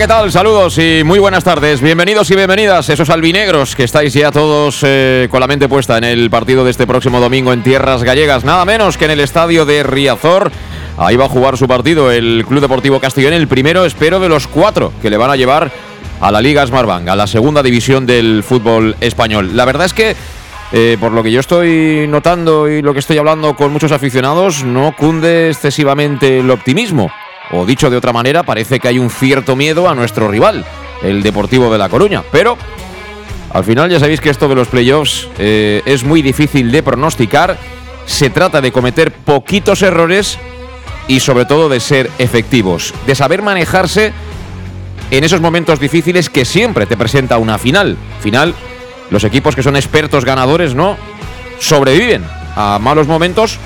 ¿Qué tal? Saludos y muy buenas tardes. Bienvenidos y bienvenidas, esos albinegros que estáis ya todos eh, con la mente puesta en el partido de este próximo domingo en tierras gallegas, nada menos que en el estadio de Riazor. Ahí va a jugar su partido el Club Deportivo Castellón, el primero, espero, de los cuatro que le van a llevar a la Liga Smartbank, a la segunda división del fútbol español. La verdad es que eh, por lo que yo estoy notando y lo que estoy hablando con muchos aficionados, no cunde excesivamente el optimismo. O dicho de otra manera, parece que hay un cierto miedo a nuestro rival, el Deportivo de La Coruña. Pero al final ya sabéis que esto de los playoffs eh, es muy difícil de pronosticar. Se trata de cometer poquitos errores y sobre todo de ser efectivos, de saber manejarse en esos momentos difíciles que siempre te presenta una final. Final, los equipos que son expertos ganadores, ¿no? Sobreviven a malos momentos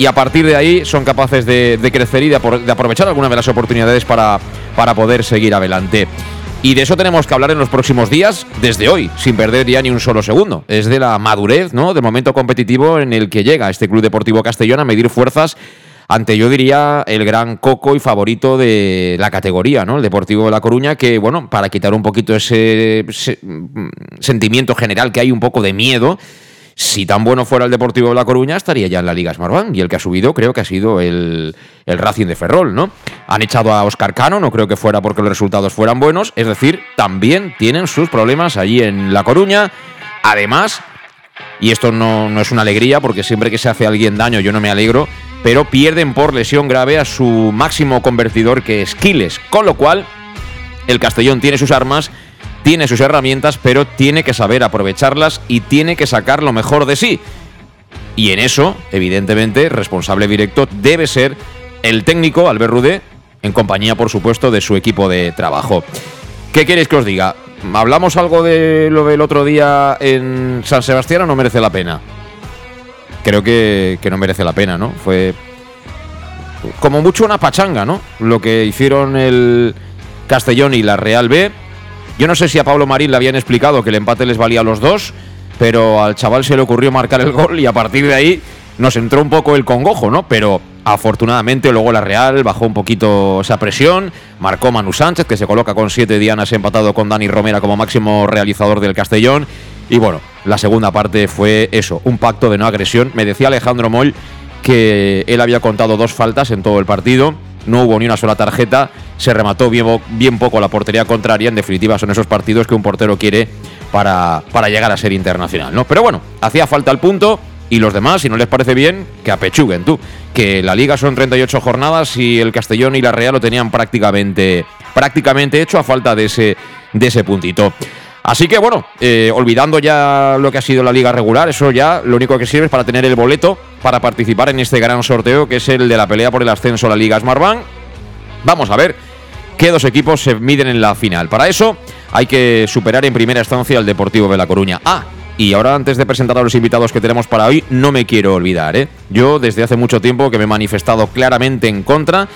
y a partir de ahí son capaces de, crecer y de, apro- de aprovechar alguna de las oportunidades para, para poder seguir adelante. Y de eso tenemos que hablar en los próximos días, desde hoy, sin perder ya ni un solo segundo. Es de la madurez, ¿no? De momento competitivo en el que llega este Club Deportivo Castellón a medir fuerzas ante, yo diría, el gran coco y favorito de la categoría, ¿no? El Deportivo de La Coruña, que, bueno, para quitar un poquito ese, ese, mm, sentimiento general que hay un poco de miedo, si tan bueno fuera el Deportivo de La Coruña, estaría ya en la Liga Smartbank. Y el que ha subido creo que ha sido el, el Racing de Ferrol, ¿no? Han echado a Oscar Cano, no creo que fuera porque los resultados fueran buenos. Es decir, también tienen sus problemas allí en La Coruña. Además, y esto no, no es una alegría porque siempre que se hace alguien daño yo no me alegro, pero pierden por lesión grave a su máximo convertidor que es Quiles. Con lo cual, el Castellón tiene sus armas, tiene sus herramientas, pero tiene que saber aprovecharlas y tiene que sacar lo mejor de sí. Y en eso, evidentemente, responsable directo debe ser el técnico Albert Rudé, en compañía, por supuesto, de su equipo de trabajo. ¿Qué queréis que os diga? ¿Hablamos algo de lo del otro día en San Sebastián o no merece la pena? Creo que, que no merece la pena, ¿no? Fue como mucho una pachanga, ¿no? Lo que hicieron el Castellón y la Real B. Yo no sé si a Pablo Marín le habían explicado que el empate les valía a los dos, pero al chaval se le ocurrió marcar el gol y a partir de ahí nos entró un poco el congojo, ¿no? Pero afortunadamente luego la Real bajó un poquito esa presión, marcó Manu Sánchez, que se coloca con siete dianas empatado con Dani Romera como máximo realizador del Castellón. Y bueno, la segunda parte fue eso, un pacto de no agresión. Me decía Alejandro Moll que él había contado dos faltas en todo el partido, no hubo ni una sola tarjeta, se remató bien, poco la portería contraria, en definitiva son esos partidos que un portero quiere para, para llegar a ser internacional, ¿no? Pero bueno, hacía falta el punto. Y los demás, si no les parece bien, que apechuguen tú, que la liga son 38 jornadas y el Castellón y la Real lo tenían prácticamente, prácticamente hecho a falta de ese, de ese puntito. Así que bueno, eh, olvidando ya lo que ha sido la liga regular, eso ya lo único que sirve es para tener el boleto para participar en este gran sorteo que es el de la pelea por el ascenso a la Liga Smartbank. Vamos a ver qué dos equipos se miden en la final. Para eso hay que superar en primera instancia al Deportivo de La Coruña. Ah, y ahora antes de presentar a los invitados que tenemos para hoy, no me quiero olvidar, ¿eh? Yo desde hace mucho tiempo que me he manifestado claramente en contra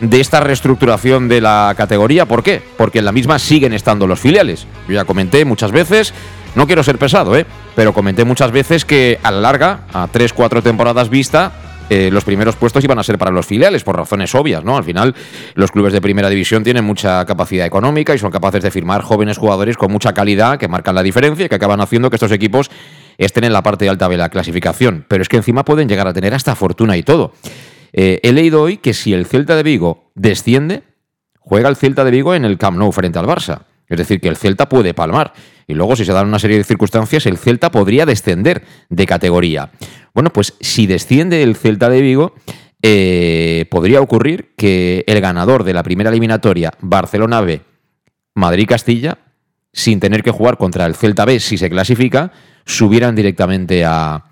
de esta reestructuración de la categoría. ¿Por qué? Porque en la misma siguen estando los filiales. Yo ya comenté muchas veces, no quiero ser pesado, ¿eh? pero comenté muchas veces que a la larga, a 3-4 temporadas vista, eh, los primeros puestos iban a ser para los filiales, por razones obvias, ¿no? Al final, los clubes de primera división tienen mucha capacidad económica y son capaces de firmar jóvenes jugadores con mucha calidad que marcan la diferencia y que acaban haciendo que estos equipos estén en la parte alta de la clasificación. Pero es que encima pueden llegar a tener hasta fortuna y todo. Eh, he leído hoy que si el Celta de Vigo desciende, juega el Celta de Vigo en el Camp Nou frente al Barça. Es decir, que el Celta puede palmar. Y luego, si se dan una serie de circunstancias, el Celta podría descender de categoría. Bueno, pues si desciende el Celta de Vigo, eh, podría ocurrir que el ganador de la primera eliminatoria, Barcelona B, Madrid-Castilla, sin tener que jugar contra el Celta B si se clasifica, subieran directamente a,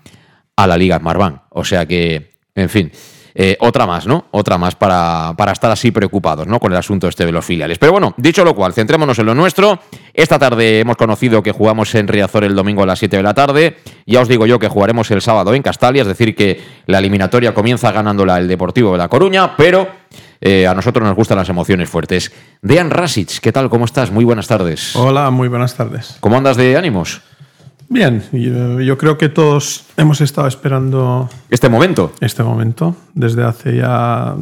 a la Liga Marván. O sea que, en fin, eh, otra más, ¿no? Otra más para, para, estar así preocupados, ¿no? Con el asunto este de los filiales. Pero bueno, dicho lo cual, centrémonos en lo nuestro. Esta tarde hemos conocido que jugamos en Riazor el domingo a las 7 de la tarde. Ya os digo yo que jugaremos el sábado en Castalia, es decir, que la eliminatoria comienza ganándola el Deportivo de La Coruña, pero eh, a nosotros nos gustan las emociones fuertes. Dean Rasic, ¿qué tal? ¿Cómo estás? Muy buenas tardes. Hola, muy buenas tardes. ¿Cómo andas de ánimos? Bien, yo, creo que todos hemos estado esperando... Este momento. Este momento, desde hace ya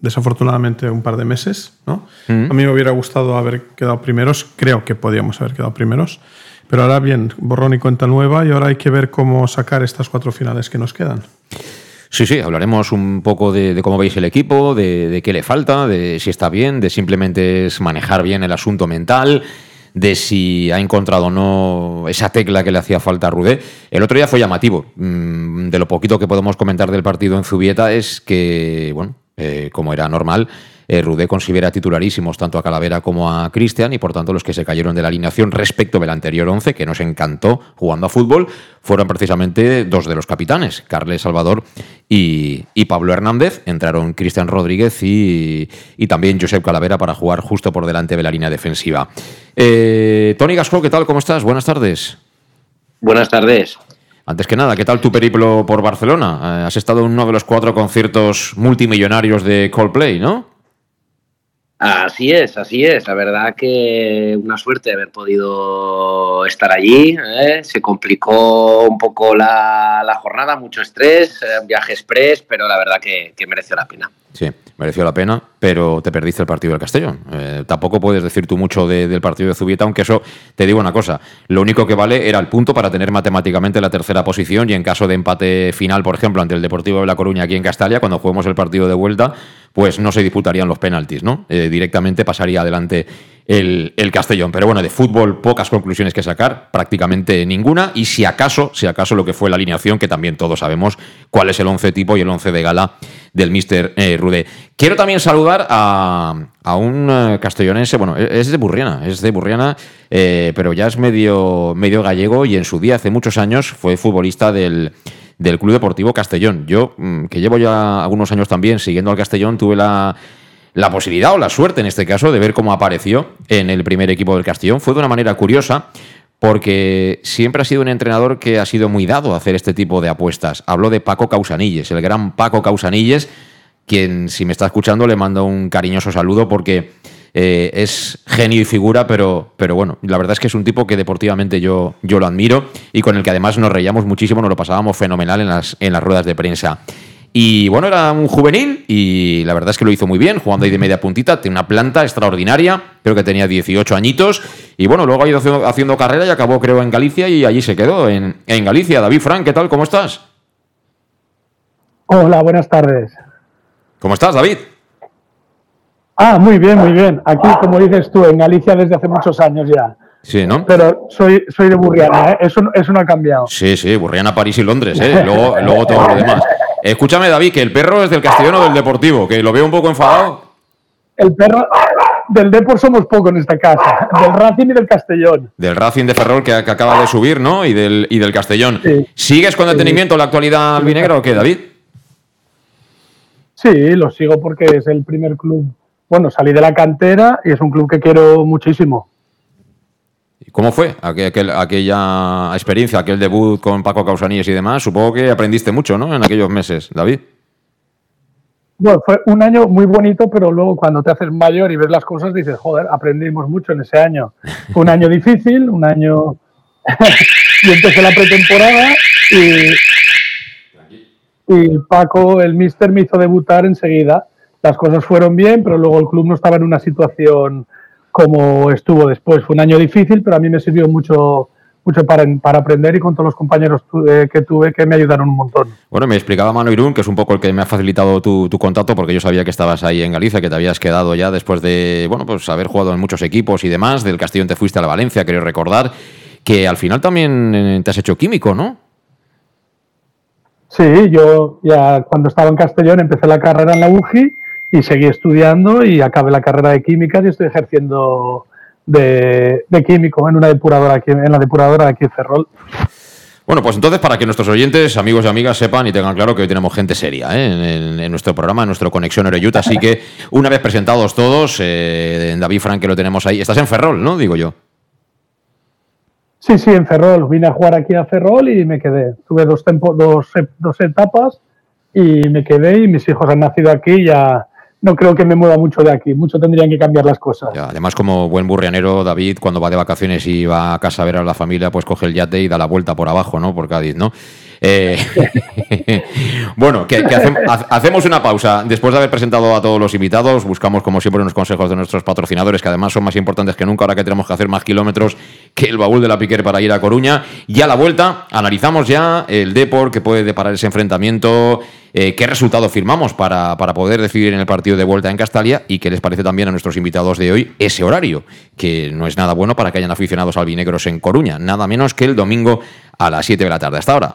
desafortunadamente un par de meses. ¿no? Mm. A mí me hubiera gustado haber quedado primeros, creo que podíamos haber quedado primeros, pero ahora bien, borrón y cuenta nueva y ahora hay que ver cómo sacar estas cuatro finales que nos quedan. Sí, sí, hablaremos un poco de, cómo veis el equipo, de, de, qué le falta, de si está bien, de simplemente es manejar bien el asunto mental de si ha encontrado o no esa tecla que le hacía falta a Rudé. El otro día fue llamativo. Mm, de lo poquito que podemos comentar del partido en Zubieta es que, bueno, eh, como era normal, eh, Rudé considera titularísimos tanto a Calavera como a Cristian y por tanto los que se cayeron de la alineación respecto del anterior 11, que nos encantó jugando a fútbol, fueron precisamente dos de los capitanes, Carles Salvador y, Pablo Hernández. Entraron Cristian Rodríguez y, también Josep Calavera para jugar justo por delante de la línea defensiva. Eh, Tony Gasco, ¿qué tal? ¿Cómo estás? Buenas tardes. Buenas tardes. Antes que nada, ¿qué tal tu periplo por Barcelona? Eh, has estado en uno de los cuatro conciertos multimillonarios de Coldplay, ¿no? Así es, así es. La verdad que una suerte haber podido estar allí. ¿eh? Se complicó un poco la, jornada, mucho estrés, eh, viaje express, pero la verdad que, que mereció la pena. Sí, mereció la pena, pero te perdiste el partido del Castellón. Eh, tampoco puedes decir tú mucho del partido de Zubieta, aunque eso te digo una cosa. Lo único que vale era el punto para tener matemáticamente la tercera posición y en caso de empate final, por ejemplo, ante el Deportivo de La Coruña aquí en Castalia, cuando juguemos el partido de vuelta, pues no se disputarían los penaltis, ¿no? Eh, directamente pasaría adelante el, Castellón. Pero bueno, de fútbol pocas conclusiones que sacar, prácticamente ninguna. Y si acaso, si acaso lo que fue la alineación, que también todos sabemos cuál es el once tipo y el once de gala del Mister eh, Rudé. Quiero también saludar a, un eh, castellonense, bueno, e-, es de Burriana, es de Burriana, eh, pero ya es medio, medio gallego y en su día, hace muchos años, fue futbolista del, del Club Deportivo Castellón. Yo, mm, que llevo ya algunos años también siguiendo al Castellón, tuve la la posibilidad o la suerte en este caso de ver cómo apareció en el primer equipo del Castellón. Fue de una manera curiosa porque siempre ha sido un entrenador que ha sido muy dado a hacer este tipo de apuestas. Habló de Paco Causanilles, el gran Paco Causanilles, quien si me está escuchando le mando un cariñoso saludo porque eh, es genio y figura, pero, pero bueno, la verdad es que es un tipo que deportivamente yo, yo lo admiro y con el que además nos reíamos muchísimo, nos lo pasábamos fenomenal en las, en las ruedas de prensa. Y bueno, era un juvenil y la verdad es que lo hizo muy bien, jugando ahí de media puntita, tiene una planta extraordinaria, creo que tenía 18 añitos y bueno, luego ha ido haciendo, carrera y acabó creo en Galicia y allí se quedó, en, en Galicia. David Frank, ¿qué tal? ¿Cómo estás? Hola, buenas tardes. ¿Cómo estás, David? Ah, muy bien, muy bien. Aquí, como dices tú, en Galicia desde hace muchos años ya. Sí, ¿no? Pero soy, soy de Burriana, ¿eh? eso, eso no ha cambiado. Sí, sí, Burriana, París y Londres, ¿eh? luego, luego todo lo demás. Escúchame, David, que el perro es del Castellón o del Deportivo, que lo veo un poco enfadado. El perro del Depor somos poco en esta casa, del Racing y del Castellón. Del Racing de Ferrol que, acaba de subir, ¿no? Y del, y del Castellón. ¿Sigues con detenimiento la actualidad albinegra o qué, David? Sí, lo sigo porque es el primer club. Bueno, salí de la cantera y es un club que quiero muchísimo. ¿Cómo fue aquella experiencia, aquel debut con Paco Causanilles y demás? Supongo que aprendiste mucho, ¿no? En aquellos meses, David. Bueno, fue un año muy bonito, pero luego cuando te haces mayor y ves las cosas dices, joder, aprendimos mucho en ese año. Fue un año difícil, un año... y empecé la pretemporada y... y Paco, el mister, me hizo debutar enseguida. Las cosas fueron bien, pero luego el club no estaba en una situación como estuvo después. Fue un año difícil, pero a mí me sirvió mucho mucho para, para aprender y con todos los compañeros eh, que tuve que me ayudaron un montón. Bueno, me explicaba Mano Irún, que es un poco el que me ha facilitado tu, tu, contacto, porque yo sabía que estabas ahí en Galicia, que te habías quedado ya después de, bueno, pues haber jugado en muchos equipos y demás. Del Castellón te fuiste a la Valencia, creo recordar, que al final también eh, te has hecho químico, ¿no? Sí, yo ya cuando estaba en Castellón empecé la carrera en la UGI y seguí estudiando y acabé la carrera de químicas y estoy ejerciendo de, químico en una depuradora aquí, en la depuradora de aquí en Ferrol. Bueno, pues entonces para que nuestros oyentes, amigos y amigas sepan y tengan claro que hoy tenemos gente seria ¿eh? en, nuestro programa, en nuestro Conexión Eureyuta. Así que una vez presentados todos, eh, David Frank que lo tenemos ahí, estás en Ferrol, ¿no? Digo yo. Sí, sí, en Ferrol. Vine a jugar aquí a Ferrol y me quedé. Tuve dos, dos, dos etapas y me quedé y mis hijos han nacido aquí ya no creo que me mueva mucho de aquí. Mucho tendrían que cambiar las cosas. además, como buen burrianero, David, cuando va de vacaciones y va a casa a ver a la familia, pues coge el yate y da la vuelta por abajo, ¿no? Por Cádiz, ¿no? Eh, bueno, hacemos una pausa. Después de haber presentado a todos los invitados, buscamos, como siempre, unos consejos de nuestros patrocinadores, que además son más importantes que nunca ahora que tenemos que hacer más kilómetros que el baúl de la Piquer para ir a Coruña. Y a la vuelta, analizamos ya el Depor que puede deparar ese enfrentamiento eh, qué resultado firmamos para, para, poder decidir en el partido de vuelta en Castalia y qué les parece también a nuestros invitados de hoy ese horario, que no es nada bueno para que hayan aficionados albinegros en Coruña, nada menos que el domingo a las 7 de la tarde. Hasta ahora.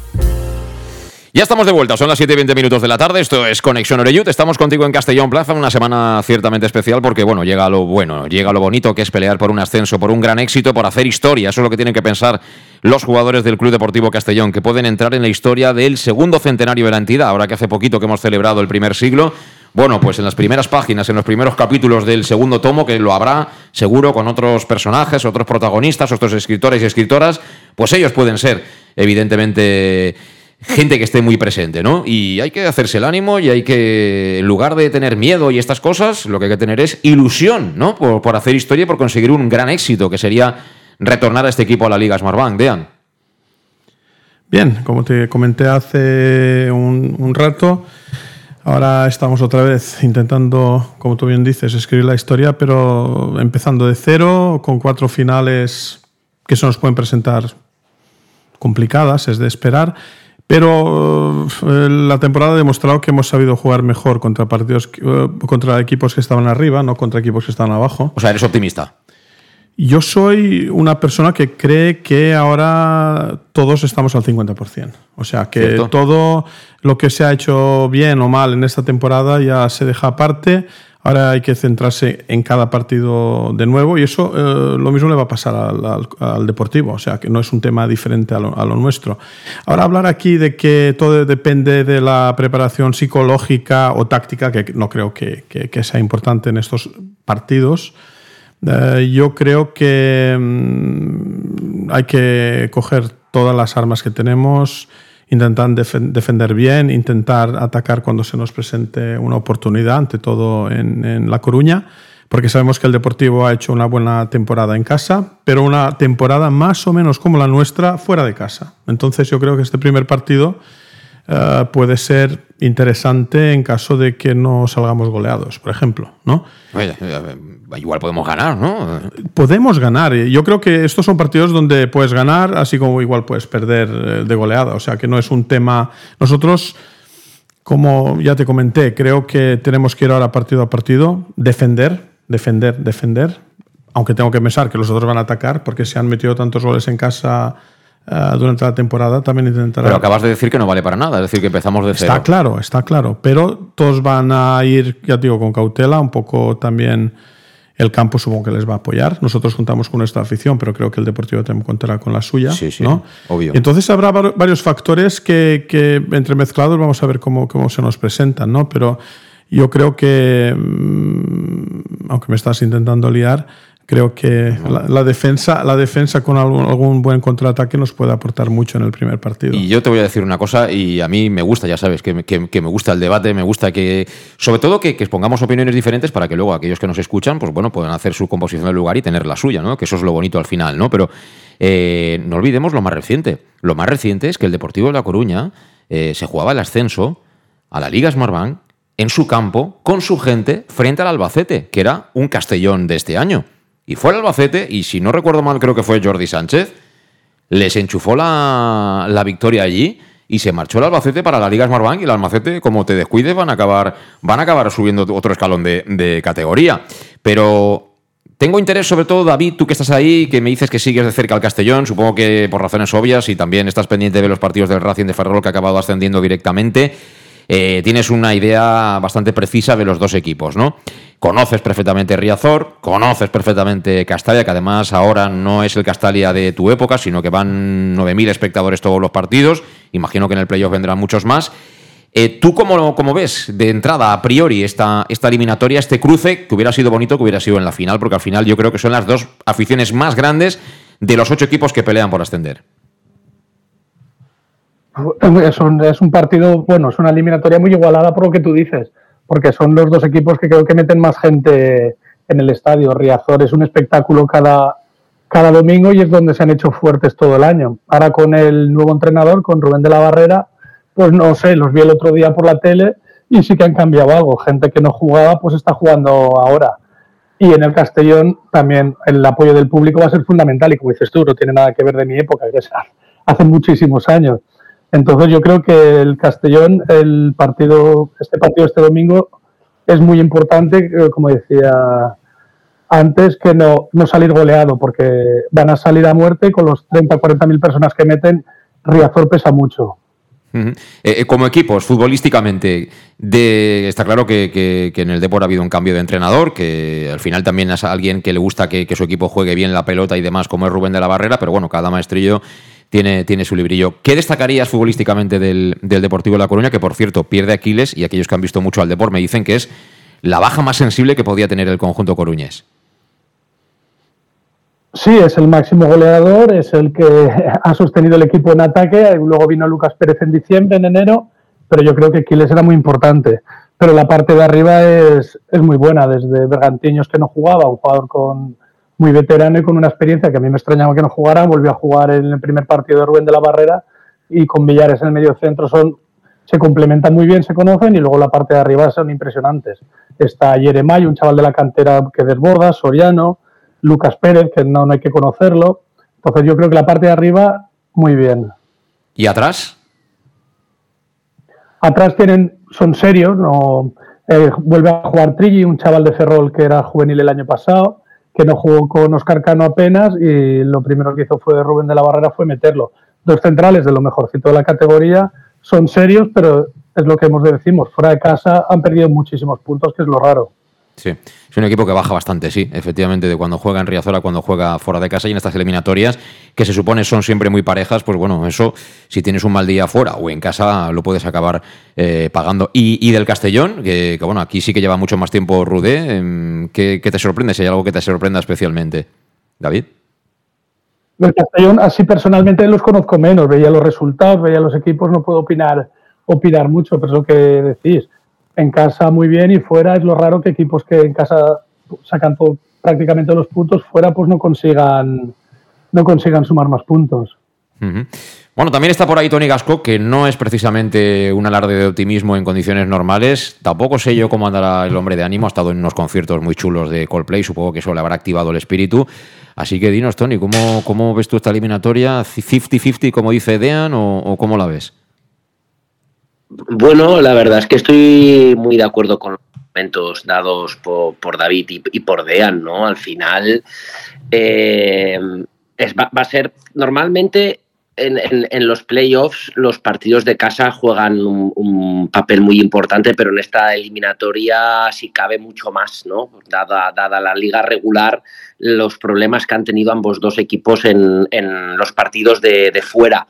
Ya estamos de vuelta, son las 7 y 20 minutos de la tarde. Esto es Conexión Oreyut. Estamos contigo en Castellón Plaza, una semana ciertamente especial porque, bueno, llega lo bueno, llega lo bonito que es pelear por un ascenso, por un gran éxito, por hacer historia. Eso es lo que tienen que pensar los jugadores del Club Deportivo Castellón, que pueden entrar en la historia del segundo centenario de la entidad, ahora que hace poquito que hemos celebrado el primer siglo. Bueno, pues en las primeras páginas, en los primeros capítulos del segundo tomo, que lo habrá seguro con otros personajes, otros protagonistas, otros escritores y escritoras, pues ellos pueden ser, evidentemente gente que esté muy presente, ¿no? Y hay que hacerse el ánimo y hay que, en lugar de tener miedo y estas cosas, lo que hay que tener es ilusión, ¿no? Por, hacer historia y por conseguir un gran éxito, que sería retornar a este equipo a la Liga Smartbank. Dean. Bien, como te comenté hace un, rato, ahora estamos otra vez intentando, como tú bien dices, escribir la historia, pero empezando de cero, con cuatro finales que se nos pueden presentar complicadas, es de esperar pero eh, la temporada ha demostrado que hemos sabido jugar mejor contra partidos eh, contra equipos que estaban arriba, no contra equipos que estaban abajo. O sea, eres optimista. Yo soy una persona que cree que ahora todos estamos al 50%. O sea, que todo lo que se ha hecho bien o mal en esta temporada ya se deja aparte Ahora hay que centrarse en cada partido de nuevo y eso eh, lo mismo le va a pasar al, deportivo, o sea que no es un tema diferente a lo, nuestro. Ahora hablar aquí de que todo depende de la preparación psicológica o táctica, que no creo que, sea importante en estos partidos. Eh, yo creo que mm, hay que coger todas las armas que tenemos intentar defender bien, intentar atacar cuando se nos presente una oportunidad, ante todo en, La Coruña, porque sabemos que el Deportivo ha hecho una buena temporada en casa, pero una temporada más o menos como la nuestra fuera de casa. Entonces yo creo que este primer partido eh, puede ser interesante en caso de que no salgamos goleados, por ejemplo, ¿no? Igual podemos ganar, ¿no? Podemos ganar. Yo creo que estos son partidos donde puedes ganar, así como igual puedes perder eh, de goleada. O sea, que no es un tema. Nosotros, como ya te comenté, creo que tenemos que ir ahora partido a partido, defender, defender, defender. Aunque tengo que pensar que los otros van a atacar, porque se han metido tantos goles en casa eh, durante la temporada también intentará. Pero acabas de decir que no vale para nada, es decir, que empezamos de cero. Está claro, está claro. Pero todos van a ir, ya digo, con cautela, un poco también. El campo supongo que les va a apoyar. Nosotros contamos con nuestra afición, pero creo que el Deportivo también contará con la suya. Sí, sí, ¿no? obvio. Entonces habrá varios factores que, que entremezclados vamos a ver cómo, cómo se nos presentan, ¿no? Pero yo creo que, mm, aunque me estás intentando liar, creo que la, defensa, la defensa con algún, buen contraataque nos puede aportar mucho en el primer partido. Y yo te voy a decir una cosa, y a mí me gusta, ya sabes, que, me gusta el debate, me gusta que, sobre todo que, que, expongamos opiniones diferentes para que luego aquellos que nos escuchan, pues bueno, puedan hacer su composición del lugar y tener la suya, ¿no? Que eso es lo bonito al final, ¿no? Pero eh, no olvidemos lo más reciente. Lo más reciente es que el Deportivo de La Coruña eh, se jugaba el ascenso a la Liga Smartbank en su campo, con su gente, frente al Albacete, que era un Castellón de este año. Y fue al Albacete, y si no recuerdo mal, creo que fue Jordi Sánchez, les enchufó la, la victoria allí y se marchó el Albacete para la Liga Smartbank y el Albacete, como te descuides, van a acabar, van a acabar subiendo otro escalón de, de, categoría. Pero tengo interés, sobre todo, David, tú que estás ahí, que me dices que sigues de cerca al Castellón, supongo que por razones obvias, y también estás pendiente de los partidos del Racing de Ferrol que ha acabado ascendiendo directamente. Eh, tienes una idea bastante precisa de los dos equipos, ¿no? Conoces perfectamente Riazor, conoces perfectamente Castalia, que además ahora no es el Castalia de tu época, sino que van 9.000 espectadores todos los partidos. Imagino que en el playoff vendrán muchos más. Eh, ¿Tú cómo, cómo, ves de entrada, a priori, esta, esta eliminatoria, este cruce, que hubiera sido bonito que hubiera sido en la final? Porque al final yo creo que son las dos aficiones más grandes de los ocho equipos que pelean por ascender. Es un, es un partido, bueno, es una eliminatoria muy igualada por lo que tú dices porque son los dos equipos que creo que meten más gente en el estadio. Riazor es un espectáculo cada, cada domingo y es donde se han hecho fuertes todo el año. Ahora con el nuevo entrenador, con Rubén de la Barrera, pues no sé, los vi el otro día por la tele y sí que han cambiado algo. Gente que no jugaba, pues está jugando ahora. Y en el Castellón también el apoyo del público va a ser fundamental y como dices tú, no tiene nada que ver de mi época, que es hace muchísimos años. Entonces yo creo que el Castellón, el partido, este partido este domingo es muy importante, eh, como decía antes, que no, no salir goleado, porque van a salir a muerte con los 30 40 mil personas que meten. Riazor pesa mucho. Eh, eh, como equipos, futbolísticamente, de, está claro que, en el Depor ha habido un cambio de entrenador, que al final también es alguien que le gusta que, su equipo juegue bien la pelota y demás, como es Rubén de la Barrera, pero bueno, cada maestrillo tiene, tiene su librillo. ¿Qué destacarías futbolísticamente del, Deportivo de La Coruña? Que por cierto, pierde Aquiles y aquellos que han visto mucho al Depor me dicen que es la baja más sensible que podía tener el conjunto coruñés. Sí, es el máximo goleador, es el que ha sostenido el equipo en ataque. Luego vino Lucas Pérez en diciembre, en enero, pero yo creo que Quiles era muy importante. Pero la parte de arriba es, es muy buena, desde Bergantiños que no jugaba, un jugador con muy veterano y con una experiencia que a mí me extrañaba que no jugara, volvió a jugar en el primer partido de Rubén de la Barrera y con Villares en el medio centro son, se complementan muy bien, se conocen y luego la parte de arriba son impresionantes. Está Yeremay, un chaval de la cantera que desborda, Soriano, Lucas Pérez, que no, hay que conocerlo. Entonces yo creo que la parte de arriba, muy bien. ¿Y atrás? Atrás tienen, son serios, no eh, vuelve a jugar Trilli, un chaval de Ferrol que era juvenil el año pasado, que no jugó con Oscar Cano apenas y lo primero que hizo fue Rubén de la Barrera fue meterlo. Dos centrales de lo mejorcito de la categoría, son serios, pero es lo que hemos de decimos, fuera de casa han perdido muchísimos puntos, que es lo raro. Sí, es un equipo que baja bastante, sí, efectivamente, de cuando juega en Riazor a cuando juega fuera de casa y en estas eliminatorias, que se supone son siempre muy parejas, pues bueno, eso, si tienes un mal día fuera o en casa, lo puedes acabar eh, pagando. Y, del Castellón, que, bueno, aquí sí que lleva mucho más tiempo Rudé, em, ¿qué, te sorprende? Si hay algo que te sorprenda especialmente, David. El Castellón, así personalmente los conozco menos, veía los resultados, veía los equipos, no puedo opinar, opinar mucho, pero es lo que decís en casa muy bien y fuera es lo raro que equipos que en casa sacan prácticamente los puntos, fuera pues no consigan, no consigan sumar más puntos. Bueno, también está por ahí Tony Gasco, que no es precisamente un alarde de optimismo en condiciones normales. Tampoco sé yo cómo andará el hombre de ánimo. Ha estado en unos conciertos muy chulos de Coldplay. Supongo que eso le habrá activado el espíritu. Así que dinos, Tony, ¿cómo, cómo ves tú esta eliminatoria? ¿50-50, como dice Dean, o cómo la ves? Bueno, la verdad es que estoy muy de acuerdo con los argumentos dados por, David y, por Dean, ¿no? Al final eh, va, a ser normalmente en, los playoffs los partidos de casa juegan un, papel muy importante, pero en esta eliminatoria sí cabe mucho más, ¿no? Dada, dada la liga regular, los problemas que han tenido ambos dos equipos en, los partidos de, de fuera.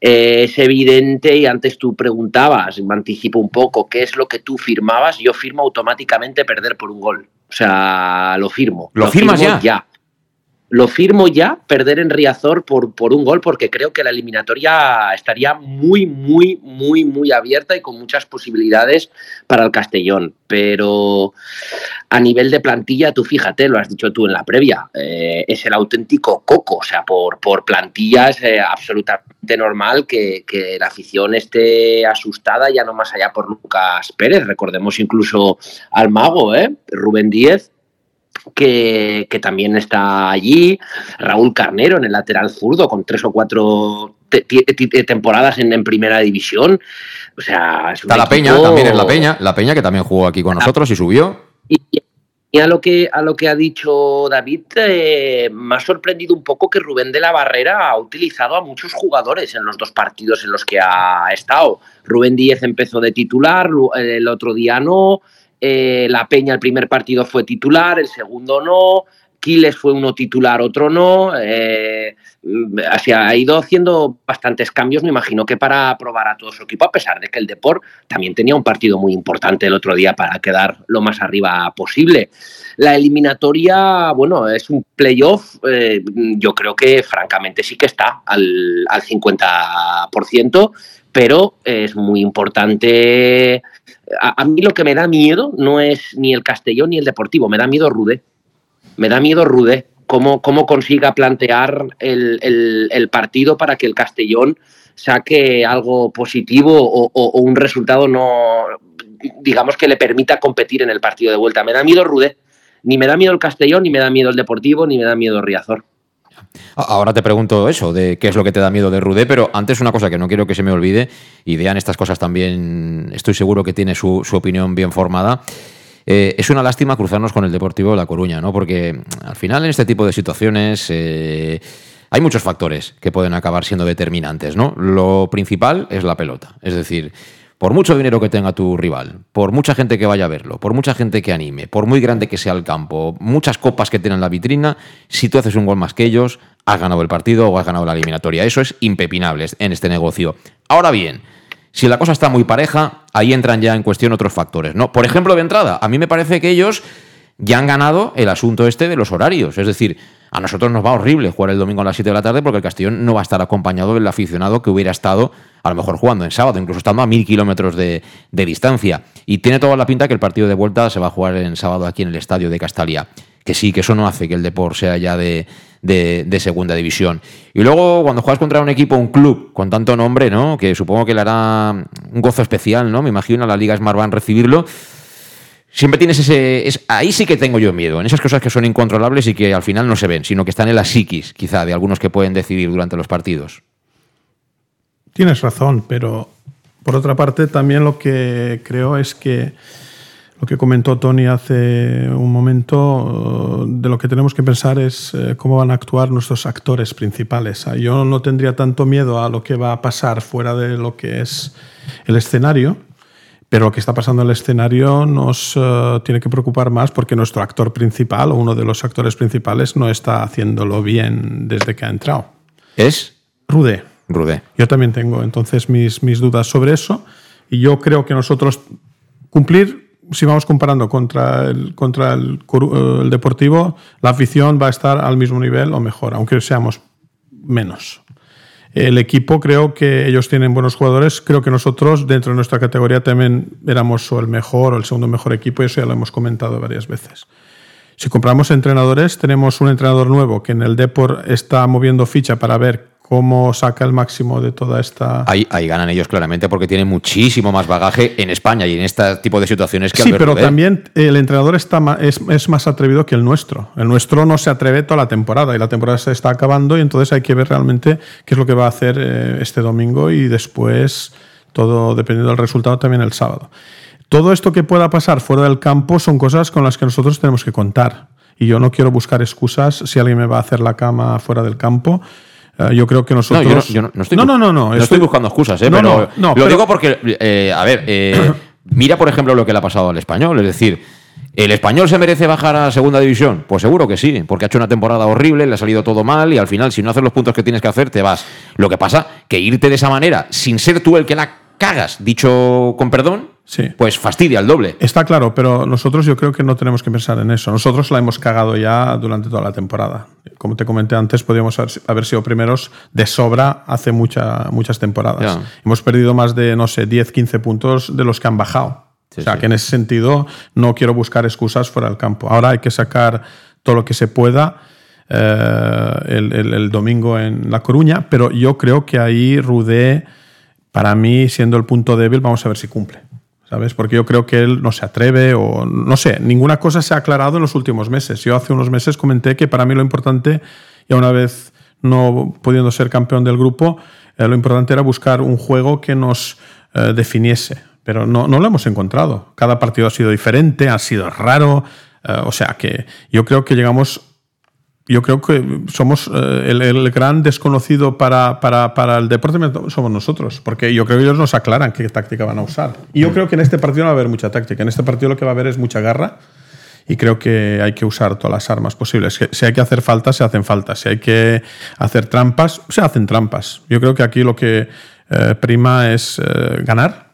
Eh, es evidente y antes tú preguntabas, me anticipo un poco, ¿qué es lo que tú firmabas? Yo firmo automáticamente perder por un gol. O sea, lo firmo. ¿Lo, firmas ya? Lo firmo ya, perder en Riazor por, por un gol, porque creo que la eliminatoria estaría muy, muy, muy, muy abierta y con muchas posibilidades para el Castellón. Pero a nivel de plantilla, tú fíjate, lo has dicho tú en la previa, eh, es el auténtico coco. O sea, por, por plantilla es eh, absolutamente normal que, que, la afición esté asustada, ya no más allá por Lucas Pérez. Recordemos incluso al mago, ¿eh? Rubén Díez que, también está allí, Raúl Carnero en el lateral zurdo con tres o cuatro temporadas en, primera división. O sea, está la Peña, también es la Peña, la Peña que también jugó aquí con nosotros y subió. Y, a lo que a lo que ha dicho David, eh, me ha sorprendido un poco que Rubén de la Barrera ha utilizado a muchos jugadores en los dos partidos en los que ha estado. Rubén Díez empezó de titular, el otro día no. Eh, la Peña el primer partido fue titular, el segundo no, Quiles fue uno titular, otro no. Eh, así ha ido haciendo bastantes cambios, me imagino que para probar a todo su equipo, a pesar de que el Deport también tenía un partido muy importante el otro día para quedar lo más arriba posible. La eliminatoria, bueno, es un playoff, eh, yo creo que francamente sí que está al, al 50%, pero es muy importante a, mí lo que me da miedo no es ni el Castellón ni el Deportivo, me da miedo Rude. Me da miedo Rude. Cómo, cómo consiga plantear el, partido para que el Castellón saque algo positivo o, un resultado no, digamos, que le permita competir en el partido de vuelta. Me da miedo Rude. Ni me da miedo el Castellón, ni me da miedo el Deportivo, ni me da miedo Riazor. Ahora te pregunto eso, de qué es lo que te da miedo de Rudé, pero antes una cosa que no quiero que se me olvide, y Dean estas cosas también estoy seguro que tiene su, opinión bien formada. Eh, es una lástima cruzarnos con el Deportivo de La Coruña, ¿no? Porque al final en este tipo de situaciones eh, hay muchos factores que pueden acabar siendo determinantes, ¿no? Lo principal es la pelota. Es decir, por mucho dinero que tenga tu rival, por mucha gente que vaya a verlo, por mucha gente que anime, por muy grande que sea el campo, muchas copas que tienen la vitrina, si tú haces un gol más que ellos, has ganado el partido o has ganado la eliminatoria. Eso es impepinable en este negocio. Ahora bien, si la cosa está muy pareja, ahí entran ya en cuestión otros factores, ¿no? Por ejemplo, de entrada, a mí me parece que ellos ya han ganado el asunto este de los horarios, es decir, a nosotros nos va horrible jugar el domingo a las 7 de la tarde porque el Castellón no va a estar acompañado del aficionado que hubiera estado a lo mejor jugando en sábado, incluso estando a mil kilómetros de, distancia. Y tiene toda la pinta que el partido de vuelta se va a jugar en sábado aquí en el estadio de Castalia. Que sí, que eso no hace que el deporte sea ya de, de, segunda división. Y luego, cuando juegas contra un equipo, un club con tanto nombre, ¿no? Que supongo que le hará un gozo especial, ¿no? Me imagino a la Liga Smartbank recibirlo siempre tienes ese... Es, ahí sí que tengo yo miedo, en esas cosas que son incontrolables y que al final no se ven, sino que están en la psiquis, quizá, de algunos que pueden decidir durante los partidos. Tienes razón, pero por otra parte también lo que creo es que lo que comentó Tony hace un momento, de lo que tenemos que pensar es eh, cómo van a actuar nuestros actores principales. Yo no tendría tanto miedo a lo que va a pasar fuera de lo que es el escenario, pero lo que está pasando en el escenario nos eh, tiene que preocupar más porque nuestro actor principal o uno de los actores principales no está haciéndolo bien desde que ha entrado. ¿Es? Rude. Rude. Yo también tengo entonces mis, mis dudas sobre eso y yo creo que nosotros cumplir, si vamos comparando contra el, contra el, eh, el Deportivo, la afición va a estar al mismo nivel o mejor, aunque seamos menos. El equipo creo que ellos tienen buenos jugadores. Creo que nosotros dentro de nuestra categoría también éramos o el mejor o el segundo mejor equipo y eso ya lo hemos comentado varias veces. Si compramos entrenadores, tenemos un entrenador nuevo que en el Depor está moviendo ficha para ver cómo saca el máximo de toda esta... Ahí, ahí ganan ellos claramente porque tienen muchísimo más bagaje en España y en este tipo de situaciones que Sí, pero también el entrenador está es, es, más atrevido que el nuestro. El nuestro no se atreve toda la temporada y la temporada se está acabando y entonces hay que ver realmente qué es lo que va a hacer eh, este domingo y después todo dependiendo del resultado también el sábado. Todo esto que pueda pasar fuera del campo son cosas con las que nosotros tenemos que contar. Y yo no quiero buscar excusas si alguien me va a hacer la cama fuera del campo eh, yo creo que nosotros. No, yo no, estoy, no, no, no, no, estoy, buscando excusas, ¿eh? pero, lo digo porque, eh, a ver, eh, mira por ejemplo lo que le ha pasado al español. Es decir, ¿el español se merece bajar a segunda división? Pues seguro que sí, porque ha hecho una temporada horrible, le ha salido todo mal y al final, si no haces los puntos que tienes que hacer, te vas. Lo que pasa que irte de esa manera, sin ser tú el que la cagas, dicho con perdón, pues fastidia el doble. Está claro, pero nosotros yo creo que no tenemos que pensar en eso. Nosotros la hemos cagado ya durante toda la temporada. Como te comenté antes, podríamos haber sido primeros de sobra hace muchas temporadas. Hemos perdido más de, no sé, 10, 15 puntos de los que han bajado. o sea, que en ese sentido no quiero buscar excusas fuera del campo. Ahora hay que sacar todo lo que se pueda. Eh, el, domingo en La Coruña, pero yo creo que ahí Rudé, para mí, siendo el punto débil, vamos a ver si cumple. ¿sabes? Porque yo creo que él no se atreve o no sé, ninguna cosa se ha aclarado en los últimos meses. Yo hace unos meses comenté que para mí lo importante, ya una vez no pudiendo ser campeón del grupo, eh, lo importante era buscar un juego que nos eh, definiese, pero no, no, lo hemos encontrado. Cada partido ha sido diferente, ha sido raro, eh, o sea que yo creo que llegamos yo creo que somos eh, el, gran desconocido para, para, el deporte somos nosotros, porque yo creo que ellos nos aclaran qué táctica van a usar. Y yo creo que en este partido no va a haber mucha táctica, en este partido lo que va a haber es mucha garra y creo que hay que usar todas las armas posibles. Si hay que hacer faltas, se hacen faltas. Si hay que hacer trampas, se hacen trampas. Yo creo que aquí lo que eh, prima es eh, ganar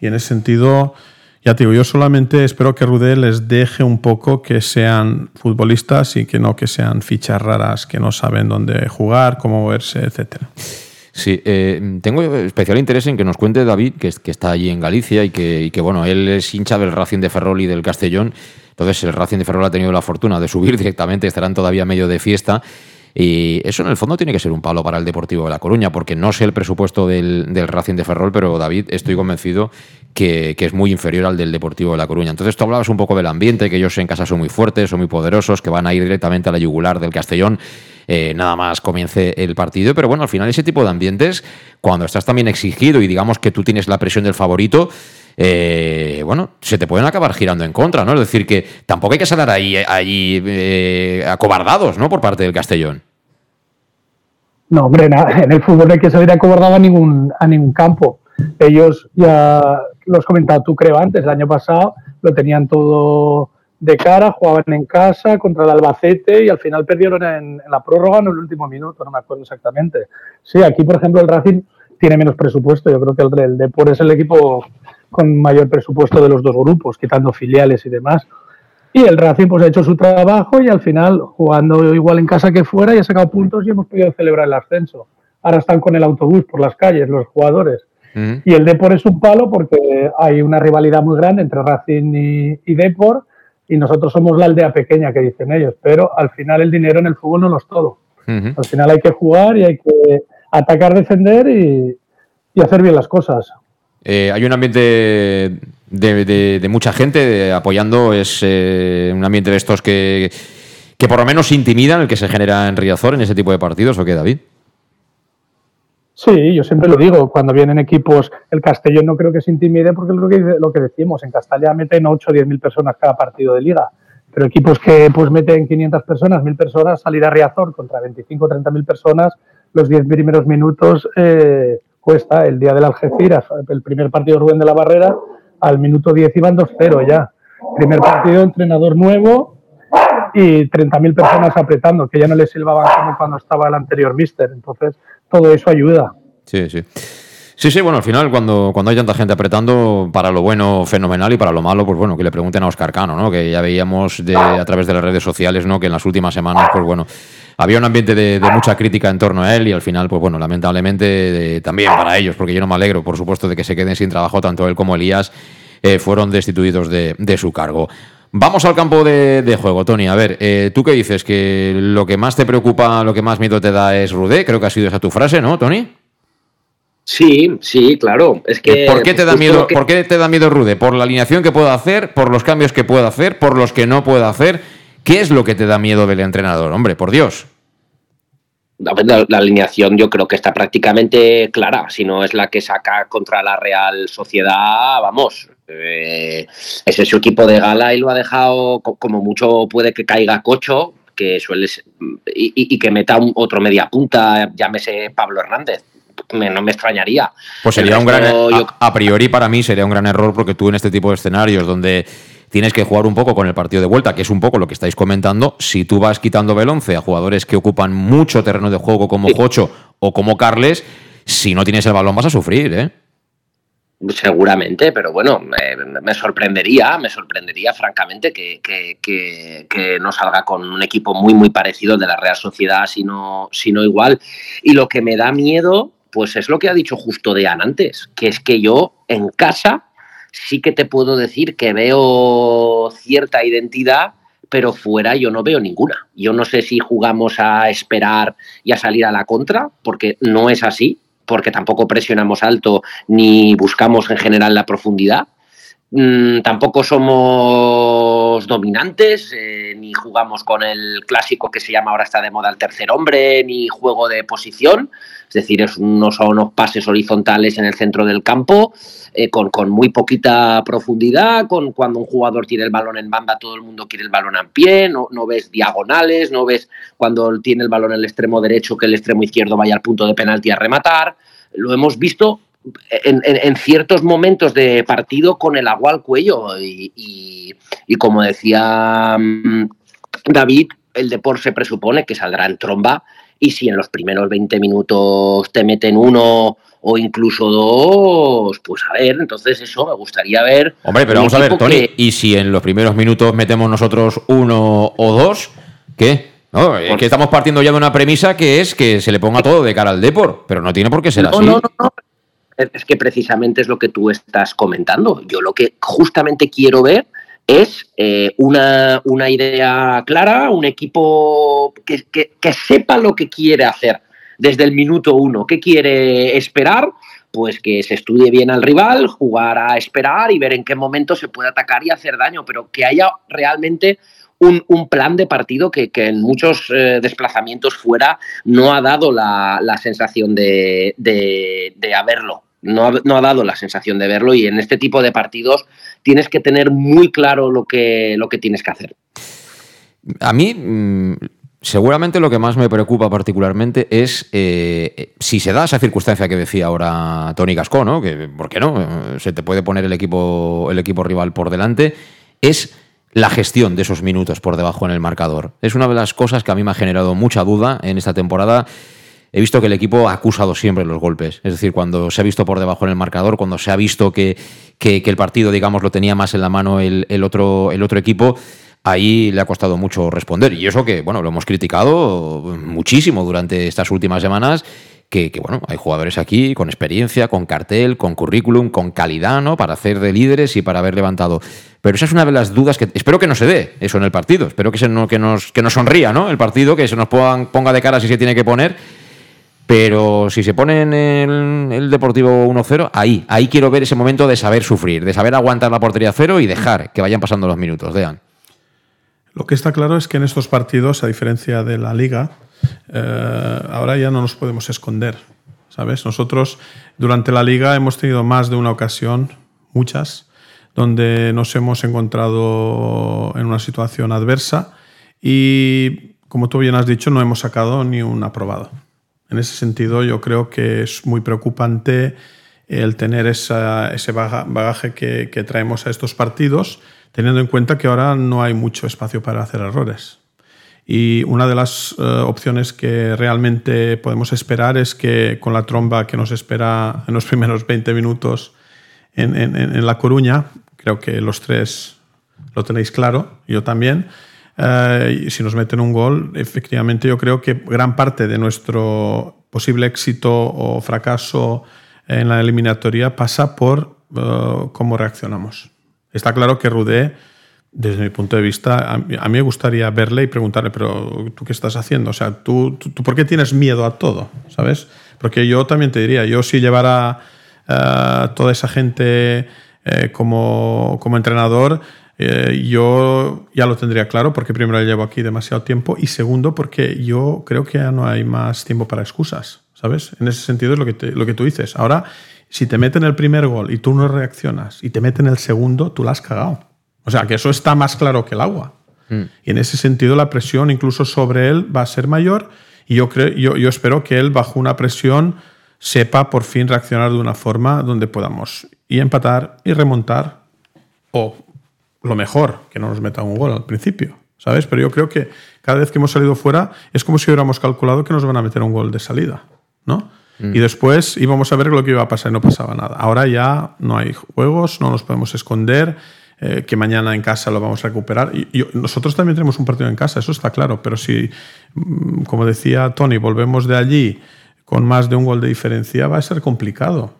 y en ese sentido ya te digo, yo solamente espero que Rudé les deje un poco que sean futbolistas y que no que sean fichas raras que no saben dónde jugar, cómo moverse, etcétera. Sí, eh, tengo especial interés en que nos cuente David, que, está allí en Galicia y que, y que, bueno, él es hincha del Racing de Ferrol y del Castellón. Entonces, el Racing de Ferrol ha tenido la fortuna de subir directamente, estarán todavía medio de fiesta. Y eso en el fondo tiene que ser un palo para el Deportivo de La Coruña, porque no sé el presupuesto del, del Racing de Ferrol, pero David, estoy convencido que, es muy inferior al del Deportivo de La Coruña. Entonces tú hablabas un poco del ambiente, que ellos en casa son muy fuertes, son muy poderosos, que van a ir directamente a la yugular del Castellón. eh, nada más comience el partido. Pero bueno, al final ese tipo de ambientes, cuando estás también exigido y digamos que tú tienes la presión del favorito, eh, bueno, se te pueden acabar girando en contra, ¿no? Es decir, que tampoco hay que salir ahí, ahí eh, acobardados, ¿no? Por parte del Castellón. No, hombre, en el fútbol no hay que salir acobardado a ningún, a ningún campo. Ellos ya lo has comentado tú, creo, antes, el año pasado lo tenían todo de cara, jugaban en casa contra el Albacete y al final perdieron en, la prórroga en el último minuto, no me acuerdo exactamente. Sí, aquí, por ejemplo, el Racing tiene menos presupuesto. Yo creo que el, el Depor es el equipo con mayor presupuesto de los dos grupos, quitando filiales y demás. Y el Racing pues ha hecho su trabajo y al final, jugando igual en casa que fuera, y ha sacado puntos y hemos podido celebrar el ascenso. Ahora están con el autobús por las calles, los jugadores. Y el Depor es un palo porque hay una rivalidad muy grande entre Racing y, y Depor y nosotros somos la aldea pequeña que dicen ellos, pero al final el dinero en el fútbol no lo es todo. Al final hay que jugar y hay que atacar, defender y, hacer bien las cosas. Eh, hay un ambiente de, mucha gente apoyando, es eh, un ambiente de estos que, que por lo menos intimidan el que se genera en Riazor en ese tipo de partidos, ¿o qué, David? Sí, yo siempre lo digo, cuando vienen equipos, el Castellón no creo que se intimide porque es lo que, lo que decimos, en Castalla meten 8 o 10 mil personas cada partido de liga, pero equipos que pues meten 500 personas, 1000 personas, salir a Riazor contra 25 o 30 mil personas, los 10 primeros minutos eh, cuesta, el día del Algeciras, el primer partido de Rubén de la Barrera, al minuto 10 iban 2-0 ya. Primer partido, entrenador nuevo y 30.000 personas apretando, que ya no le silbaban como cuando estaba el anterior mister. Entonces, todo eso ayuda. Sí, sí. Sí, sí, bueno, al final cuando, cuando hay tanta gente apretando, para lo bueno fenomenal y para lo malo, pues bueno, que le pregunten a Oscar Cano, ¿no? Que ya veíamos de, a través de las redes sociales, ¿no? Que en las últimas semanas, pues bueno, había un ambiente de, mucha crítica en torno a él y al final, pues bueno, lamentablemente también para ellos, porque yo no me alegro, por supuesto, de que se queden sin trabajo tanto él como Elías, eh, fueron destituidos de, su cargo. Vamos al campo de, juego, Tony. A ver, eh, ¿tú qué dices? ¿Que lo que más te preocupa, lo que más miedo te da es Rudé? Creo que ha sido esa tu frase, ¿no, Tony? Sí, sí, claro. Es que ¿Por qué te da miedo? ¿Por qué te da miedo Rude? ¿Por la alineación que pueda hacer? ¿Por los cambios que pueda hacer? ¿Por los que no pueda hacer? ¿Qué es lo que te da miedo del entrenador? Hombre, por Dios. La, alineación yo creo que está prácticamente clara, si no es la que saca contra la Real Sociedad, vamos, eh, ese es su equipo de gala y lo ha dejado como mucho puede que caiga Cocho, que suele y, que meta un, otro media punta, llámese Pablo Hernández. no me extrañaría. Pues sería un gran a priori para mí sería un gran error porque tú en este tipo de escenarios donde tienes que jugar un poco con el partido de vuelta, que es un poco lo que estáis comentando. Si tú vas quitando Belonce a jugadores que ocupan mucho terreno de juego como Jocho o como Carles, si no tienes el balón vas a sufrir, ¿eh? Seguramente, pero bueno, me sorprendería, me sorprendería francamente que, no salga con un equipo muy, muy parecido de la Real Sociedad, sino, sino igual. Y lo que me da miedo, pues es lo que ha dicho justo Dean antes, que es que yo en casa sí que te puedo decir que veo cierta identidad, pero fuera yo no veo ninguna. Yo no sé si jugamos a esperar y a salir a la contra, porque no es así, porque tampoco presionamos alto ni buscamos en general la profundidad. Mm, tampoco somos dominantes, eh, ni jugamos con el clásico que se llama ahora está de moda el tercer hombre, ni juego de posición. Es decir, es no son unos pases horizontales en el centro del campo, eh, con, muy poquita profundidad, con cuando un jugador tiene el balón en banda, todo el mundo quiere el balón en pie, no, no ves diagonales, no ves cuando tiene el balón el extremo derecho que el extremo izquierdo vaya al punto de penalti a rematar. Lo hemos visto en, ciertos momentos de partido con el agua al cuello. Y, como decía mm, David, el deporte se presupone que saldrá en tromba. Y si en los primeros 20 minutos te meten uno o incluso dos, pues a ver, entonces eso me gustaría ver. Hombre, pero vamos a ver, Tony, y si en los primeros minutos metemos nosotros uno o dos, ¿qué? No, es que estamos partiendo ya de una premisa que es que se le ponga todo de cara al Depor, pero no tiene por qué ser así. No, no, no, es que precisamente es lo que tú estás comentando. Yo lo que justamente quiero ver es eh, una, idea clara, un equipo que, sepa lo que quiere hacer desde el minuto uno, qué quiere esperar, pues que se estudie bien al rival, jugar a esperar y ver en qué momento se puede atacar y hacer daño, pero que haya realmente un, plan de partido que, que en muchos eh, desplazamientos fuera no ha dado la, la sensación de, de haberlo. No ha, no ha, dado la sensación de verlo y en este tipo de partidos tienes que tener muy claro lo que, lo que tienes que hacer. A mí, mmm, seguramente lo que más me preocupa particularmente es eh, si se da esa circunstancia que decía ahora Tony Gascón, ¿no? Que, ¿por qué no? Se te puede poner el equipo, el equipo rival por delante. Es la gestión de esos minutos por debajo en el marcador. Es una de las cosas que a mí me ha generado mucha duda en esta temporada he visto que el equipo ha acusado siempre los golpes. Es decir, cuando se ha visto por debajo en el marcador, cuando se ha visto que, que, el partido, digamos, lo tenía más en la mano el, el, otro, el otro equipo, ahí le ha costado mucho responder. Y eso que, bueno, lo hemos criticado muchísimo durante estas últimas semanas. Que, bueno, hay jugadores aquí con experiencia, con cartel, con currículum, con calidad, ¿no? Para hacer de líderes y para haber levantado. Pero esa es una de las dudas que espero que no se dé eso en el partido. Espero que, se, no, que, nos, que nos sonría, ¿no? El partido, que se nos ponga de cara si se tiene que poner pero si se pone en el, Deportivo 1-0, ahí, ahí quiero ver ese momento de saber sufrir, de saber aguantar la portería cero y dejar que vayan pasando los minutos. Dean. Lo que está claro es que en estos partidos, a diferencia de la liga, eh, ahora ya no nos podemos esconder. ¿Sabes? Nosotros durante la liga hemos tenido más de una ocasión, muchas, donde nos hemos encontrado en una situación adversa y, como tú bien has dicho, no hemos sacado ni un aprobado. En ese sentido, yo creo que es muy preocupante el tener esa, ese bagaje que, que, traemos a estos partidos, teniendo en cuenta que ahora no hay mucho espacio para hacer errores. Y una de las uh, opciones que realmente podemos esperar es que con la tromba que nos espera en los primeros 20 minutos en, en, en La Coruña, creo que los tres lo tenéis claro, yo también, Y si nos meten un gol, efectivamente yo creo que gran parte de nuestro posible éxito o fracaso en la eliminatoria pasa por uh, cómo reaccionamos. Está claro que Rudé, desde mi punto de vista, a a mí, me gustaría verle y preguntarle, pero ¿tú qué estás haciendo? O sea, ¿tú, tú, tú por qué tienes miedo a todo? ¿Sabes? Porque yo también te diría, yo si llevara uh, toda esa gente eh, como, como entrenador, eh, yo ya lo tendría claro porque primero llevo aquí demasiado tiempo y segundo porque yo creo que ya no hay más tiempo para excusas, ¿sabes? En ese sentido es lo que, te, lo que tú dices. Ahora, si te meten el primer gol y tú no reaccionas y te meten el segundo, tú la has cagado. O sea, que eso está más claro que el agua. Mm. Y en ese sentido la presión incluso sobre él va a ser mayor y yo, creo, yo, yo espero que él bajo una presión sepa por fin reaccionar de una forma donde podamos y empatar y remontar o lo mejor, que no nos meta un gol al principio, ¿sabes? Pero yo creo que cada vez que hemos salido fuera es como si hubiéramos calculado que nos van a meter un gol de salida, ¿no? Mm. Y después íbamos a ver lo que iba a pasar y no pasaba nada. Ahora ya no hay juegos, no nos podemos esconder, eh, que mañana en casa lo vamos a recuperar. Y, y, nosotros también tenemos un partido en casa, eso está claro, pero si, mm, como decía Tony, volvemos de allí con más de un gol de diferencia, va a ser complicado,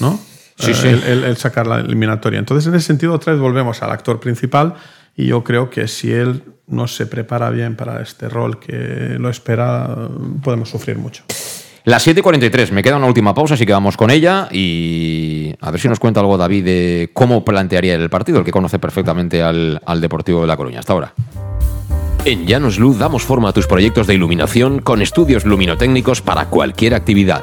¿no? Sí, sí. El, el, el, sacar la eliminatoria. Entonces, en ese sentido, otra vez volvemos al actor principal y yo creo que si él no se prepara bien para este rol que lo espera, podemos sufrir mucho. Las 7.43, me queda una última pausa, así que vamos con ella y a ver si nos cuenta algo David de cómo plantearía el partido, el que conoce perfectamente al, al Deportivo de La Coruña. Hasta ahora. En Llanos Luz damos forma a tus proyectos de iluminación con estudios luminotécnicos para cualquier actividad.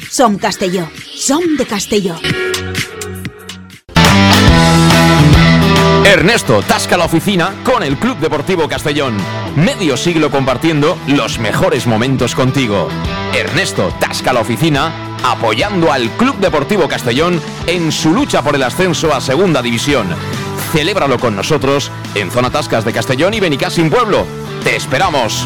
Som Castelló. Som de Castelló. Ernesto tasca la oficina con el Club Deportivo Castellón. Medio siglo compartiendo los mejores momentos contigo. Ernesto tasca la oficina apoyando al Club Deportivo Castellón en su lucha por el ascenso a Segunda División. Celébralo con nosotros en Zona Tascas de Castellón y Benicassim Pueblo. ¡Te esperamos!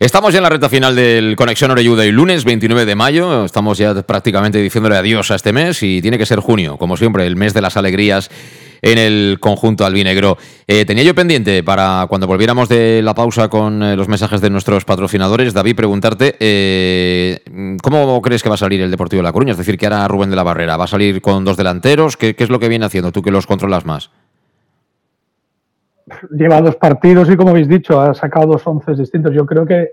Estamos ya en la recta final del Conexión Oreyuda y lunes 29 de mayo. Estamos ya prácticamente diciéndole adiós a este mes y tiene que ser junio, como siempre, el mes de las alegrías en el conjunto albinegro. Eh, tenía yo pendiente para cuando volviéramos de la pausa con eh, los mensajes de nuestros patrocinadores, David, preguntarte eh, cómo crees que va a salir el Deportivo de La Coruña. Es decir, que ahora Rubén de la Barrera va a salir con dos delanteros. ¿Qué, qué es lo que viene haciendo tú que los controlas más? Lleva dos partidos y, como habéis dicho, ha sacado dos once distintos. Yo creo que,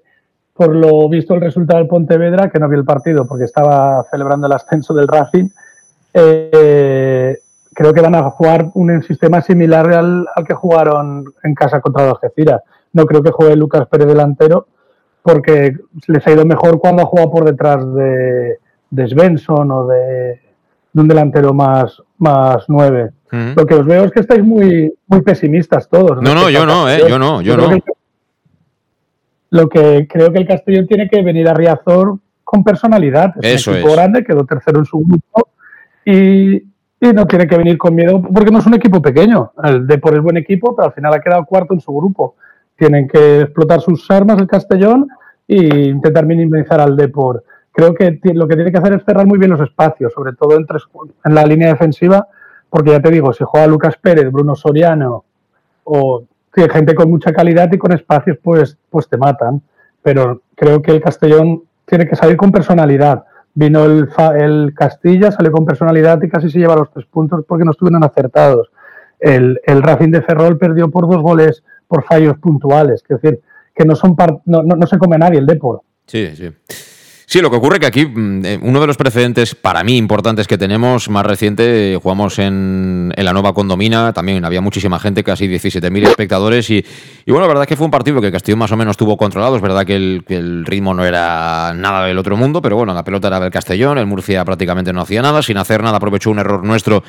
por lo visto, el resultado del Pontevedra, que no vi el partido porque estaba celebrando el ascenso del Racing, eh, creo que van a jugar un sistema similar al, al, que jugaron en casa contra los Algeciras. No creo que juegue Lucas Pérez delantero porque les ha ido mejor cuando ha jugado por detrás de, de Svensson o de, de un delantero más, más nueve. Uh -huh. Lo que os veo es que estáis muy, muy pesimistas todos. No, no, yo no, eh, yo no, yo, yo no. Que, lo que creo que el Castellón tiene que venir a Riazor con personalidad. Es Eso un equipo es. grande, quedó tercero en su grupo y, y, no tiene que venir con miedo porque no es un equipo pequeño. El de por es buen equipo, pero al final ha quedado cuarto en su grupo. Tienen que explotar sus armas el Castellón e intentar minimizar al Depor. Creo que lo que tiene que hacer es cerrar muy bien los espacios, sobre todo en, tres, en la línea defensiva, porque ya te digo, si juega Lucas Pérez, Bruno Soriano o gente con mucha calidad y con espacios, pues, pues te matan. Pero creo que el Castellón tiene que salir con personalidad. Vino el, el Castilla, salió con personalidad y casi se lleva los tres puntos porque no estuvieron acertados. El, el Racing de Ferrol perdió por dos goles por fallos puntuales. Es decir, que no, son no, no, no se come nadie el Depor. Sí, sí. Sí, lo que ocurre que aquí mm, uno de los precedentes para mí importantes que tenemos, más reciente, jugamos en, la nueva condomina, también había muchísima gente, casi 17.000 espectadores y, y, bueno, la verdad es que fue un partido que Castillo más o menos tuvo controlado, es verdad que el, que el, ritmo no era nada del otro mundo, pero bueno, la pelota era del Castellón, el Murcia prácticamente no hacía nada, sin hacer nada aprovechó un error nuestro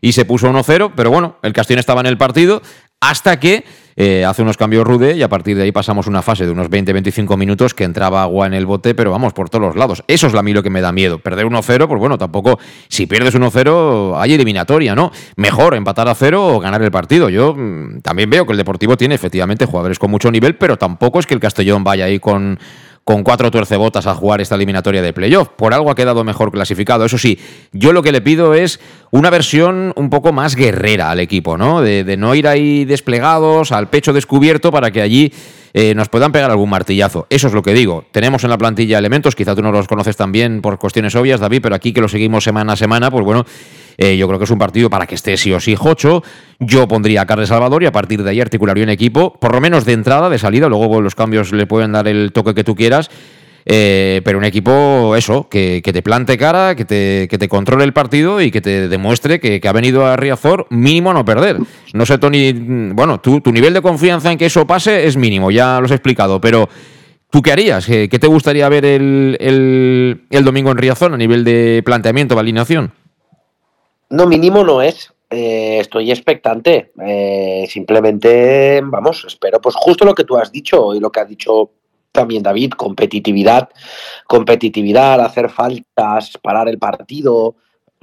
y se puso 1-0, pero bueno, el Castellón estaba en el partido, hasta que eh, hace unos cambios rude y a partir de ahí pasamos una fase de unos 20-25 minutos que entraba agua en el bote, pero vamos, por todos los lados. Eso es a mí lo que me da miedo. Perder 1-0, pues bueno, tampoco, si pierdes 1-0 hay eliminatoria, ¿no? Mejor empatar a cero o ganar el partido. Yo mm, también veo que el Deportivo tiene efectivamente jugadores con mucho nivel, pero tampoco es que el Castellón vaya ahí con con cuatro tuercebotas a jugar esta eliminatoria de playoff. Por algo ha quedado mejor clasificado. Eso sí, yo lo que le pido es una versión un poco más guerrera al equipo, ¿no? De, no ir ahí desplegados, al pecho descubierto, para que allí eh, nos puedan pegar algún martillazo. Eso es lo que digo. Tenemos en la plantilla elementos, quizá tú no los conoces también por cuestiones obvias, David, pero aquí que lo seguimos semana a semana, pues bueno, eh, yo creo que es un partido para que esté sí o sí Jocho. Yo pondría a Carles Salvador y a partir de ahí articularía un equipo, por lo menos de entrada, de salida. Luego los cambios le pueden dar el toque que tú quieras. Eh, pero un equipo, eso, que, te plante cara, que te, controle el partido y que te demuestre que, ha venido a Riazor mínimo a no perder. No sé, Tony, bueno, tu, nivel de confianza en que eso pase es mínimo, ya lo has explicado, pero ¿tú qué harías? ¿Qué, te gustaría ver el, el, el domingo en Riazor a nivel de planteamiento, de alineación? No, mínimo no es. Eh, estoy expectante. Eh, simplemente, vamos, espero, pues justo lo que tú has dicho y lo que ha dicho también David, competitividad, competitividad, hacer faltas, parar el partido,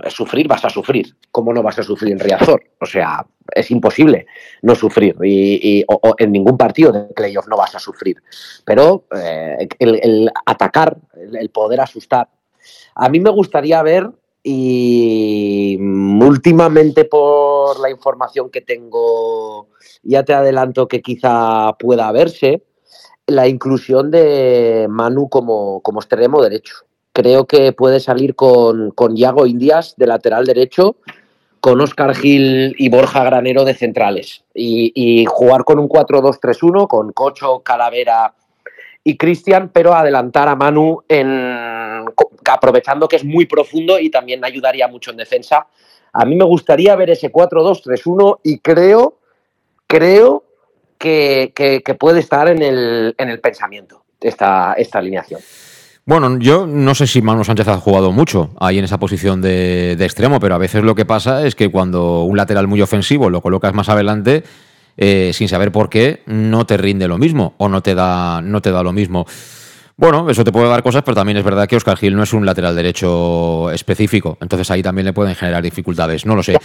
eh, sufrir vas a sufrir. ¿Cómo no vas a sufrir en Riazor? O sea, es imposible no sufrir y, en ningún partido de playoff no vas a sufrir. Pero el, atacar, el poder asustar. A mí me gustaría ver y últimamente por la información que tengo, ya te adelanto que quizá pueda verse, la inclusión de Manu como, como extremo derecho. Creo que puede salir con, con Yago Indias de lateral derecho, con Oscar Gil y Borja Granero de centrales. Y, y jugar con un 4-2-3-1, con Cocho, Calavera y Cristian, pero adelantar a Manu en, aprovechando que es muy profundo y también ayudaría mucho en defensa. A mí me gustaría ver ese 4-2-3-1 y creo, creo que, puede estar en el, en el pensamiento esta, esta alineación. Bueno, yo no sé si Manu Sánchez ha jugado mucho ahí en esa posición de, de, extremo, pero a veces lo que pasa es que cuando un lateral muy ofensivo lo colocas más adelante, eh, sin saber por qué, no te rinde lo mismo o no te da, no te da lo mismo. Bueno, eso te puede dar cosas, pero también es verdad que Oscar Gil no es un lateral derecho específico, entonces ahí también le pueden generar dificultades. No lo sé.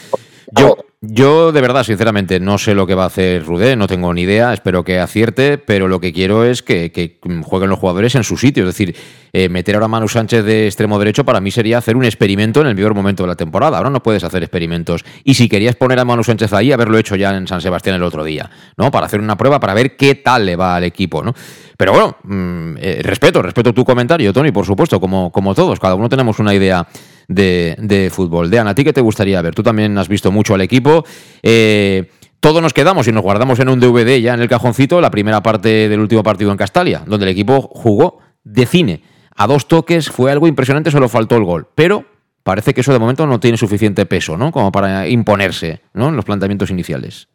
Yo, yo de verdad, sinceramente, no sé lo que va a hacer Rudé, no tengo ni idea, espero que acierte, pero lo que quiero es que, jueguen los jugadores en su sitio. Es decir, eh, meter ahora a Manu Sánchez de extremo derecho para mí sería hacer un experimento en el peor momento de la temporada. Ahora no puedes hacer experimentos. Y si querías poner a Manu Sánchez ahí, haberlo hecho ya en San Sebastián el otro día, ¿no? Para hacer una prueba, para ver qué tal le va al equipo, ¿no? Pero bueno, mm, eh, respeto, respeto tu comentario, Tony, por supuesto, como, como todos. Cada uno tenemos una idea de, de fútbol. Dean, ¿a ti qué te gustaría ver? Tú también has visto mucho al equipo. Eh, todos nos quedamos y nos guardamos en un DVD ya en el cajoncito la primera parte del último partido en Castalia, donde el equipo jugó de cine. A dos toques fue algo impresionante, solo faltó el gol. Pero parece que eso de momento no tiene suficiente peso, ¿no? Como para imponerse, ¿no? En los planteamientos iniciales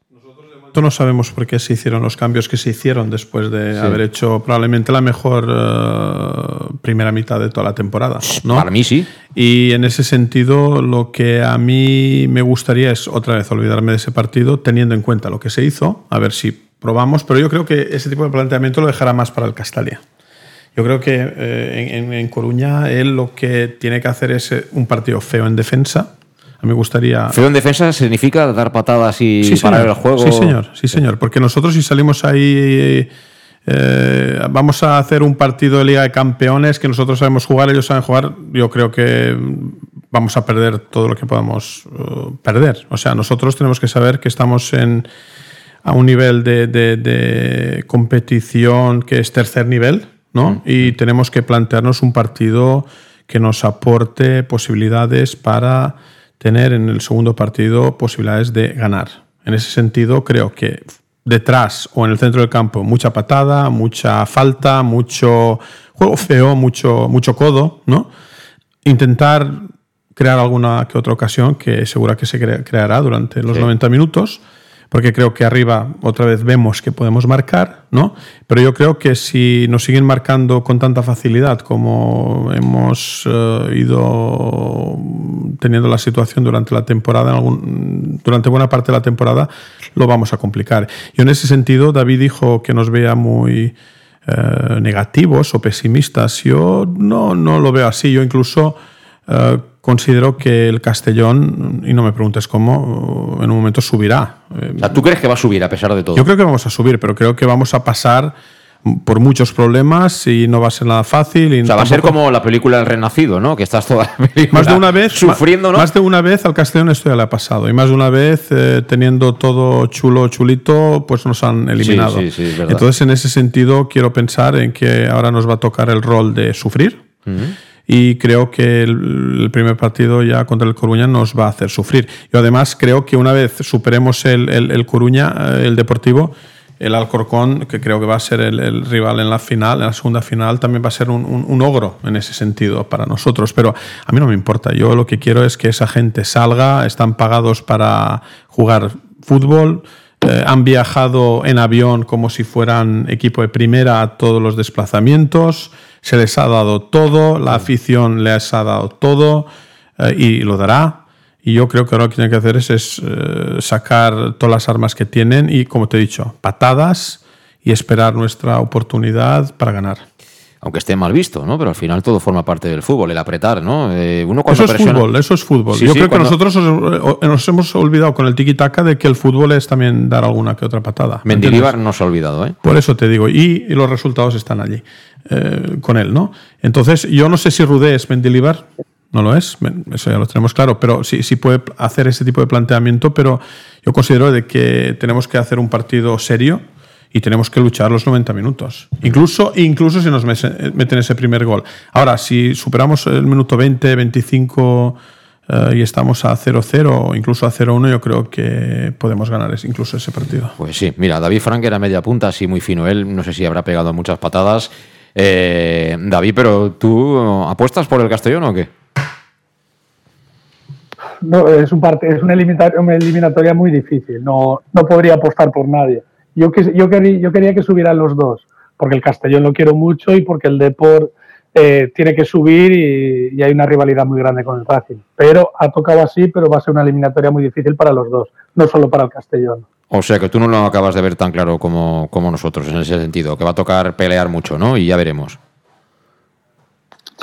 no sabemos por qué se hicieron los cambios que se hicieron después de haber hecho probablemente la mejor eh, primera mitad de toda la temporada. ¿no? Para mí sí. Y en ese sentido, lo que a mí me gustaría es otra vez olvidarme de ese partido, teniendo en cuenta lo que se hizo, a ver si probamos, pero yo creo que ese tipo de planteamiento lo dejará más para el Castalia. Yo creo que eh, en, en Coruña él lo que tiene que hacer es eh, un partido feo en defensa, me gustaría. Feo en defensa significa dar patadas y parar el juego. Sí, señor, sí, señor. Porque nosotros, si salimos ahí. Eh, vamos a hacer un partido de Liga de Campeones que nosotros sabemos jugar, ellos saben jugar. Yo creo que vamos a perder todo lo que podamos uh, perder. O sea, nosotros tenemos que saber que estamos en, a un nivel de, de, competición que es tercer nivel, ¿no? Mm. Y tenemos que plantearnos un partido que nos aporte posibilidades para tener en el segundo partido posibilidades de ganar. En ese sentido, creo que detrás o en el centro del campo mucha patada, mucha falta, mucho juego feo, mucho, mucho codo, ¿no? Intentar crear alguna que otra ocasión que segura que se creará durante los 90 minutos, porque creo que arriba otra vez vemos que podemos marcar, ¿no? Pero yo creo que si nos siguen marcando con tanta facilidad como hemos eh, ido teniendo la situación durante la temporada, durante buena parte de la temporada, lo vamos a complicar. Y en ese sentido, David dijo que nos vea muy eh, negativos o pesimistas. Yo no, no lo veo así. Yo incluso eh, considero que el Castellón, y no me preguntes cómo, en un momento subirá. ¿tú crees que va a subir a pesar de todo? Yo creo que vamos a subir, pero creo que vamos a pasar por muchos problemas y no va a ser nada fácil. Y o sea, va a ser como la película El Renacido, ¿no? Que estás toda más de una vez sufriendo, ¿no? Más de una vez al Castellón esto ya le ha pasado. Y más de una vez, eh, teniendo todo chulo, chulito, pues nos han eliminado. Entonces, en ese sentido, quiero pensar en que ahora nos va a tocar el rol de sufrir. Y creo que el, primer partido ya contra el Coruña nos va a hacer sufrir. Y además creo que una vez superemos el, el, el Coruña, eh, el Deportivo, el Alcorcón, que creo que va a ser el, rival en la final, en la segunda final, también va a ser un, ogro en ese sentido para nosotros. Pero a mí no me importa. Yo lo que quiero es que esa gente salga, están pagados para jugar fútbol. Eh, han viajado en avión como si fueran equipo de primera a todos los desplazamientos, se les ha dado todo, la afición les ha dado todo eh, y lo dará. Y yo creo que ahora lo que tienen que hacer es, eh, sacar todas las armas que tienen y, como te he dicho, patadas y esperar nuestra oportunidad para ganar. Aunque esté mal visto, ¿no? Pero al final todo forma parte del fútbol, el apretar, ¿no? Eh, uno eso es fútbol, eso es fútbol. yo creo que nosotros nos hemos olvidado con el tiki-taka de que el fútbol es también dar alguna que otra patada. Mendilibar no se ha olvidado, ¿eh? Por eso te digo, y, los resultados están allí eh, con él, ¿no? Entonces, yo no sé si Rudé es Mendilibar, no lo es, eso ya lo tenemos claro, pero sí, sí puede hacer ese tipo de planteamiento, pero yo considero de que tenemos que hacer un partido serio y tenemos que luchar los 90 minutos. Incluso, incluso si nos meten ese primer gol. Ahora, si superamos el minuto 20, 25 eh, y estamos a 0-0 o incluso a 0-1, yo creo que podemos ganar incluso ese partido. Pues sí, mira, David Frank era media punta, así muy fino él, no sé si habrá pegado muchas patadas. Eh, David, pero ¿tú apuestas por el Castellón o qué? no, es, un parte, es una, eliminatoria, muy difícil, no, no podría apostar por nadie. Yo, yo, quería, yo quería que subieran los dos, porque el Castellón lo quiero mucho y porque el Deport eh, tiene que subir y, hay una rivalidad muy grande con el Racing. Pero ha tocado así, pero va a ser una eliminatoria muy difícil para los dos, no solo para el Castellón. O sea que tú no lo acabas de ver tan claro como, como nosotros en ese sentido, que va a tocar pelear mucho, ¿no? Y ya veremos.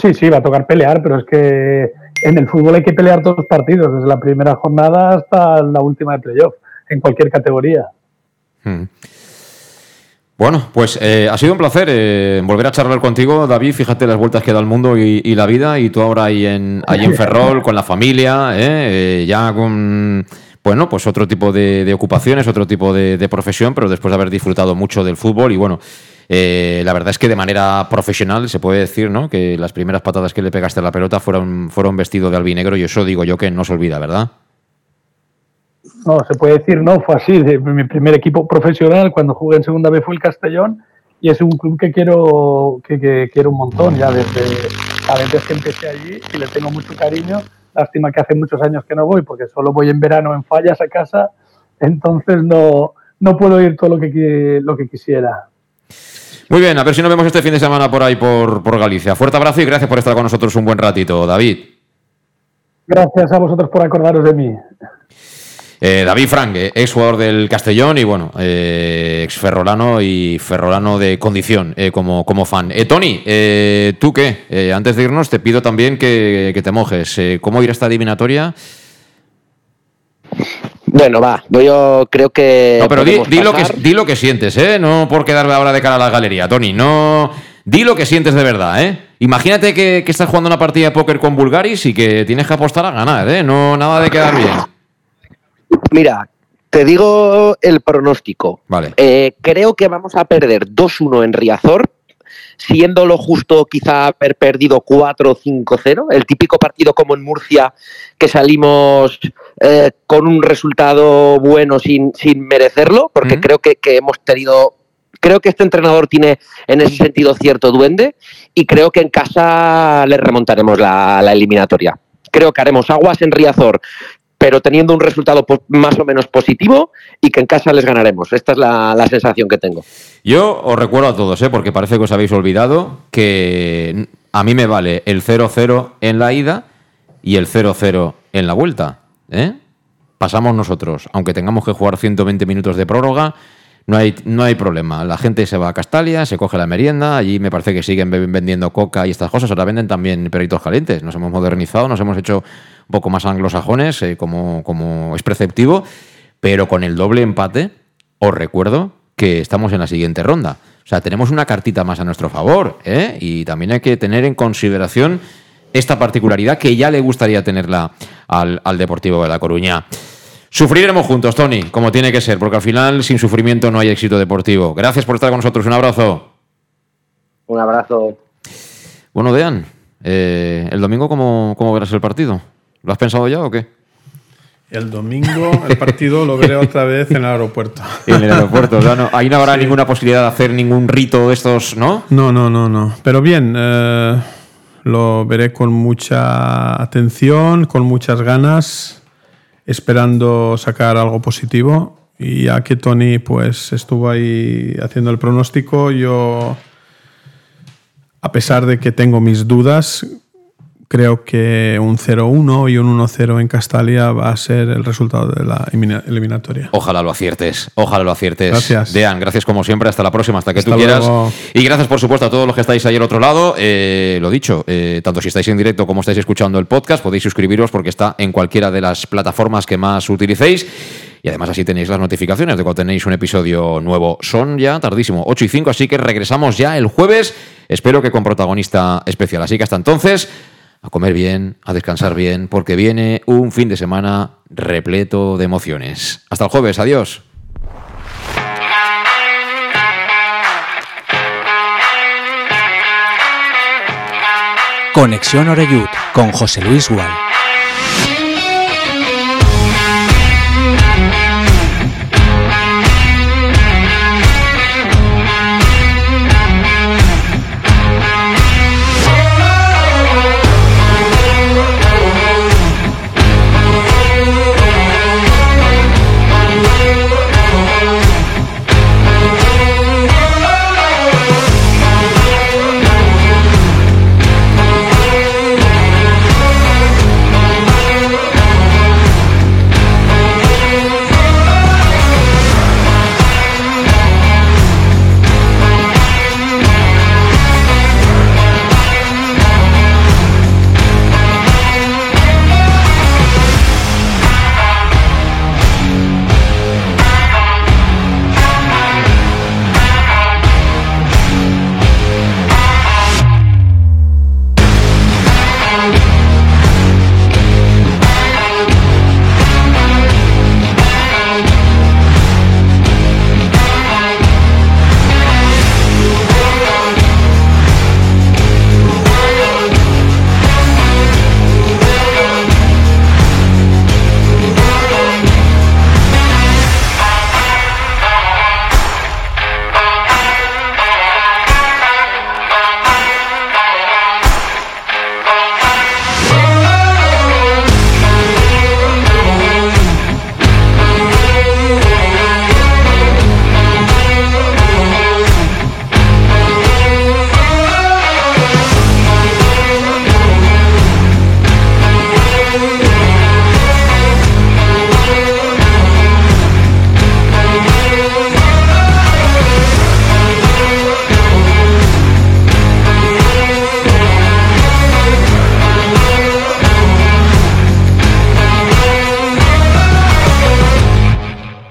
Sí, sí, va a tocar pelear, pero es que en el fútbol hay que pelear todos los partidos, desde la primera jornada hasta la última de playoff, en cualquier categoría. Hmm. Bueno, pues eh, ha sido un placer eh, volver a charlar contigo, David. Fíjate las vueltas que da el mundo y, la vida, y tú ahora ahí en, ahí en Ferrol, con la familia, eh, ya con bueno, pues otro tipo de, ocupaciones, otro tipo de, de, profesión, pero después de haber disfrutado mucho del fútbol y bueno, eh, la verdad es que de manera profesional se puede decir ¿no? que las primeras patadas que le pegaste a la pelota fueron, fueron vestido de albinegro y eso digo yo que no se olvida, ¿verdad? No, se puede decir, no, fue así. De mi primer equipo profesional cuando jugué en segunda vez fue el Castellón y es un club que quiero, que, quiero un montón ya desde, desde que empecé allí y le tengo mucho cariño. Lástima que hace muchos años que no voy porque solo voy en verano en fallas a casa, entonces no, no puedo ir todo lo que, lo que quisiera. Muy bien, a ver si nos vemos este fin de semana por ahí, por, Galicia. Fuerte abrazo y gracias por estar con nosotros un buen ratito, David. Gracias a vosotros por acordaros de mí. Eh, David Frank, eh, ex jugador del Castellón y bueno, eh, ex ferrolano y ferrolano de condición como, como fan. Tony, ¿tú qué? antes de irnos te pido también que, que te mojes. ¿Cómo irá esta adivinatoria? Bueno, va, yo creo que. No, pero di, lo que, di lo que sientes, ¿eh? No por quedarme ahora de cara a la galería, Tony. No. Di lo que sientes de verdad, ¿eh? Imagínate que, estás jugando una partida de póker con Bulgaris y que tienes que apostar a ganar, ¿eh? No nada de quedar bien. Mira, te digo el pronóstico. Vale. Eh, creo que vamos a perder 2-1 en Riazor siendo lo justo quizá haber perdido 4-5-0, el típico partido como en Murcia que salimos eh, con un resultado bueno sin, sin merecerlo, porque creo que, hemos tenido creo que este entrenador tiene en ese sentido cierto duende y creo que en casa le remontaremos la, la, eliminatoria. Creo que haremos aguas en Riazor pero teniendo un resultado más o menos positivo y que en casa les ganaremos. Esta es la, sensación que tengo. Yo os recuerdo a todos, ¿eh? porque parece que os habéis olvidado, que a mí me vale el 0-0 en la ida y el 0-0 en la vuelta. ¿eh? Pasamos nosotros, aunque tengamos que jugar 120 minutos de prórroga, no hay, no hay problema. La gente se va a Castalia, se coge la merienda, allí me parece que siguen vendiendo coca y estas cosas, ahora venden también perritos calientes. Nos hemos modernizado, nos hemos hecho poco más anglosajones, eh, como, como es preceptivo, pero con el doble empate, os recuerdo que estamos en la siguiente ronda. O sea, tenemos una cartita más a nuestro favor, ¿eh? y también hay que tener en consideración esta particularidad que ya le gustaría tenerla al, al Deportivo de La Coruña. Sufriremos juntos, Tony, como tiene que ser, porque al final sin sufrimiento no hay éxito deportivo. Gracias por estar con nosotros. Un abrazo. Un abrazo. Bueno, Dean, eh, ¿el domingo cómo, cómo verás el partido? ¿Lo has pensado ya o qué? El domingo el partido lo veré otra vez en el aeropuerto. En el aeropuerto, no, ahí no habrá ninguna posibilidad de hacer ningún rito de estos, ¿no? No, no, no, no. Pero bien, eh, lo veré con mucha atención, con muchas ganas esperando sacar algo positivo. Y ya que Tony pues estuvo ahí haciendo el pronóstico, yo, a pesar de que tengo mis dudas, creo que un 0-1 y un 1-0 en Castalia va a ser el resultado de la eliminatoria. Ojalá lo aciertes, ojalá lo aciertes. Gracias. Dean, gracias como siempre, hasta la próxima, hasta que tú quieras. Y gracias por supuesto a todos los que estáis ahí al otro lado. Eh, lo dicho, eh, tanto si estáis en directo como estáis escuchando el podcast, podéis suscribiros porque está en cualquiera de las plataformas que más utilicéis. Y además así tenéis las notificaciones de cuando tenéis un episodio nuevo. Son ya tardísimo, 8 y 5, así que regresamos ya el jueves. Espero que con protagonista especial. Así que hasta entonces a comer bien, a descansar bien, porque viene un fin de semana repleto de emociones. Hasta el jueves, adiós. Conexión Oreyud con José Luis Gual.